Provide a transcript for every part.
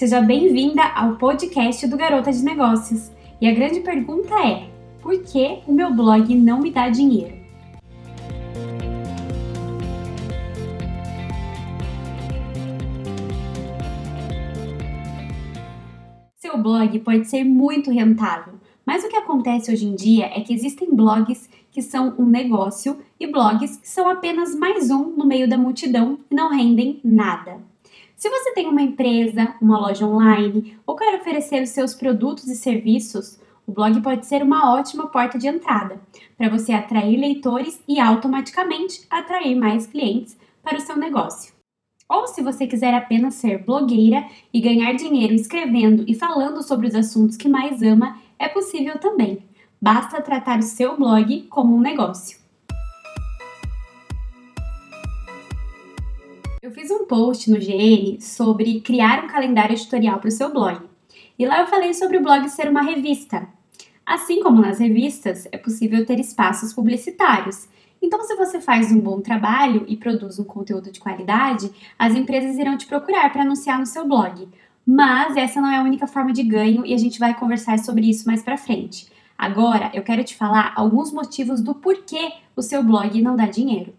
Seja bem-vinda ao podcast do Garota de Negócios. E a grande pergunta é: por que o meu blog não me dá dinheiro? Seu blog pode ser muito rentável, mas o que acontece hoje em dia é que existem blogs que são um negócio e blogs que são apenas mais um no meio da multidão e não rendem nada. Se você tem uma empresa, uma loja online ou quer oferecer os seus produtos e serviços, o blog pode ser uma ótima porta de entrada para você atrair leitores e automaticamente atrair mais clientes para o seu negócio. Ou se você quiser apenas ser blogueira e ganhar dinheiro escrevendo e falando sobre os assuntos que mais ama, é possível também. Basta tratar o seu blog como um negócio. Eu fiz um post no GN sobre criar um calendário editorial para o seu blog. E lá eu falei sobre o blog ser uma revista. Assim como nas revistas, é possível ter espaços publicitários. Então, se você faz um bom trabalho e produz um conteúdo de qualidade, as empresas irão te procurar para anunciar no seu blog. Mas essa não é a única forma de ganho e a gente vai conversar sobre isso mais para frente. Agora, eu quero te falar alguns motivos do porquê o seu blog não dá dinheiro.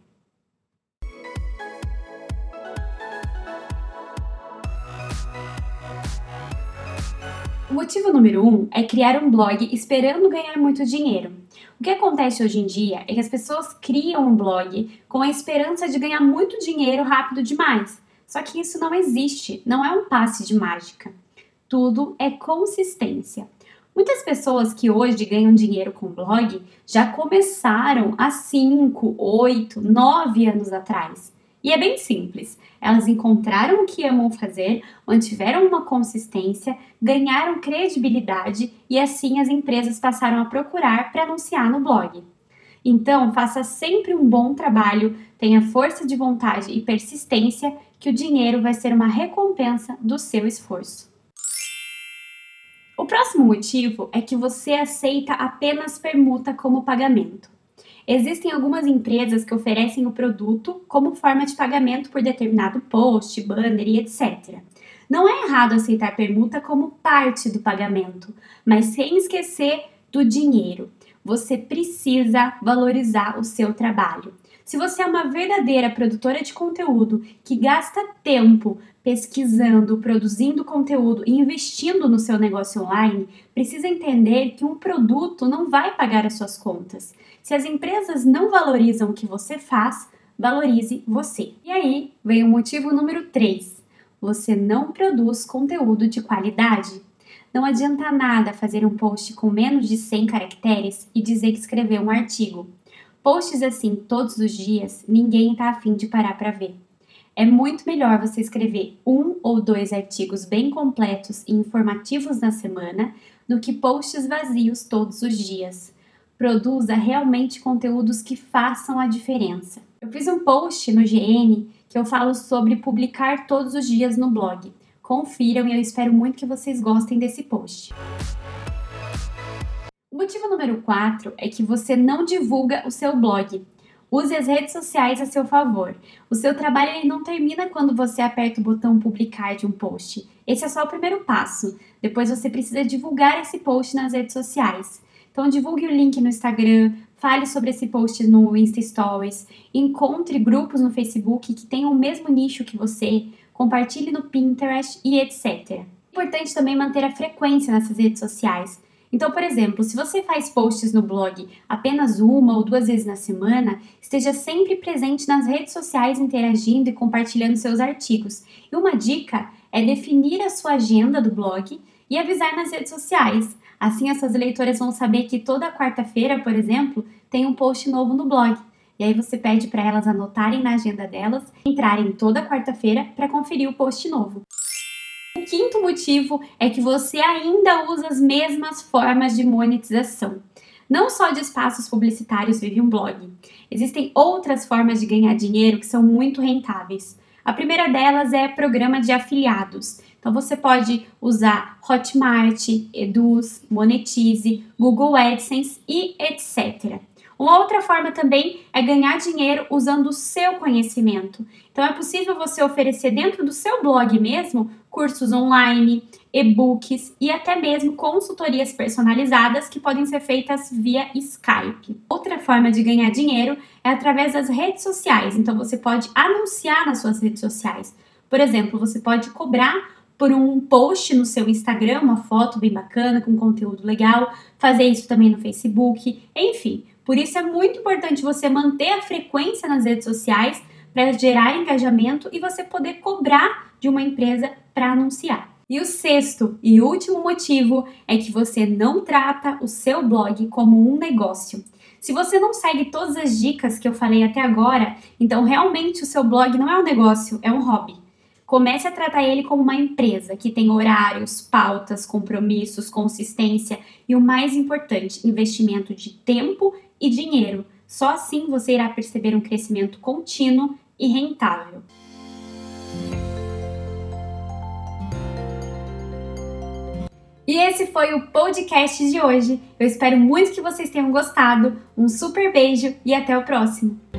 O motivo número um é criar um blog esperando ganhar muito dinheiro. O que acontece hoje em dia é que as pessoas criam um blog com a esperança de ganhar muito dinheiro rápido demais. Só que isso não existe, não é um passe de mágica. Tudo é consistência. Muitas pessoas que hoje ganham dinheiro com blog já começaram há 5, 8, 9 anos atrás. E é bem simples. Elas encontraram o que amam fazer, mantiveram uma consistência, ganharam credibilidade e assim as empresas passaram a procurar para anunciar no blog. Então, faça sempre um bom trabalho, tenha força de vontade e persistência, que o dinheiro vai ser uma recompensa do seu esforço. O próximo motivo é que você aceita apenas permuta como pagamento. Existem algumas empresas que oferecem o produto como forma de pagamento por determinado post, banner e etc. Não é errado aceitar permuta como parte do pagamento, mas sem esquecer do dinheiro. Você precisa valorizar o seu trabalho. Se você é uma verdadeira produtora de conteúdo que gasta tempo pesquisando, produzindo conteúdo e investindo no seu negócio online, precisa entender que um produto não vai pagar as suas contas. Se as empresas não valorizam o que você faz, valorize você. E aí vem o motivo número 3. Você não produz conteúdo de qualidade. Não adianta nada fazer um post com menos de 100 caracteres e dizer que escreveu um artigo. Posts assim todos os dias, ninguém está afim de parar para ver. É muito melhor você escrever um ou dois artigos bem completos e informativos na semana do que posts vazios todos os dias. Produza realmente conteúdos que façam a diferença. Eu fiz um post no GN que eu falo sobre publicar todos os dias no blog. Confiram e eu espero muito que vocês gostem desse post. Motivo número 4 é que você não divulga o seu blog. Use as redes sociais a seu favor. O seu trabalho ele não termina quando você aperta o botão publicar de um post. Esse é só o primeiro passo. Depois você precisa divulgar esse post nas redes sociais. Então divulgue o link no Instagram, fale sobre esse post no Insta Stories, encontre grupos no Facebook que tenham o mesmo nicho que você, compartilhe no Pinterest e etc. É importante também manter a frequência nessas redes sociais. Então, por exemplo, se você faz posts no blog apenas uma ou duas vezes na semana, esteja sempre presente nas redes sociais interagindo e compartilhando seus artigos. E uma dica é definir a sua agenda do blog e avisar nas redes sociais. Assim, as suas leitoras vão saber que toda quarta-feira, por exemplo, tem um post novo no blog. E aí você pede para elas anotarem na agenda delas, entrarem toda quarta-feira para conferir o post novo. O quinto motivo é que você ainda usa as mesmas formas de monetização. Não só de espaços publicitários vive um blog. Existem outras formas de ganhar dinheiro que são muito rentáveis. A primeira delas é programa de afiliados. Então você pode usar Hotmart, Eduz, Monetize, Google AdSense e etc. Uma outra forma também é ganhar dinheiro usando o seu conhecimento. Então é possível você oferecer dentro do seu blog mesmo cursos online, e-books e até mesmo consultorias personalizadas que podem ser feitas via Skype. Outra forma de ganhar dinheiro é através das redes sociais. Então você pode anunciar nas suas redes sociais. Por exemplo, você pode cobrar por um post no seu Instagram, uma foto bem bacana, com conteúdo legal, fazer isso também no Facebook, enfim. Por isso é muito importante você manter a frequência nas redes sociais para gerar engajamento e você poder cobrar de uma empresa para anunciar. E o sexto e último motivo é que você não trata o seu blog como um negócio. Se você não segue todas as dicas que eu falei até agora, então realmente o seu blog não é um negócio, é um hobby. Comece a tratar ele como uma empresa que tem horários, pautas, compromissos, consistência e o mais importante, investimento de tempo e dinheiro. Só assim você irá perceber um crescimento contínuo e rentável. E esse foi o podcast de hoje. Eu espero muito que vocês tenham gostado. Um super beijo e até o próximo!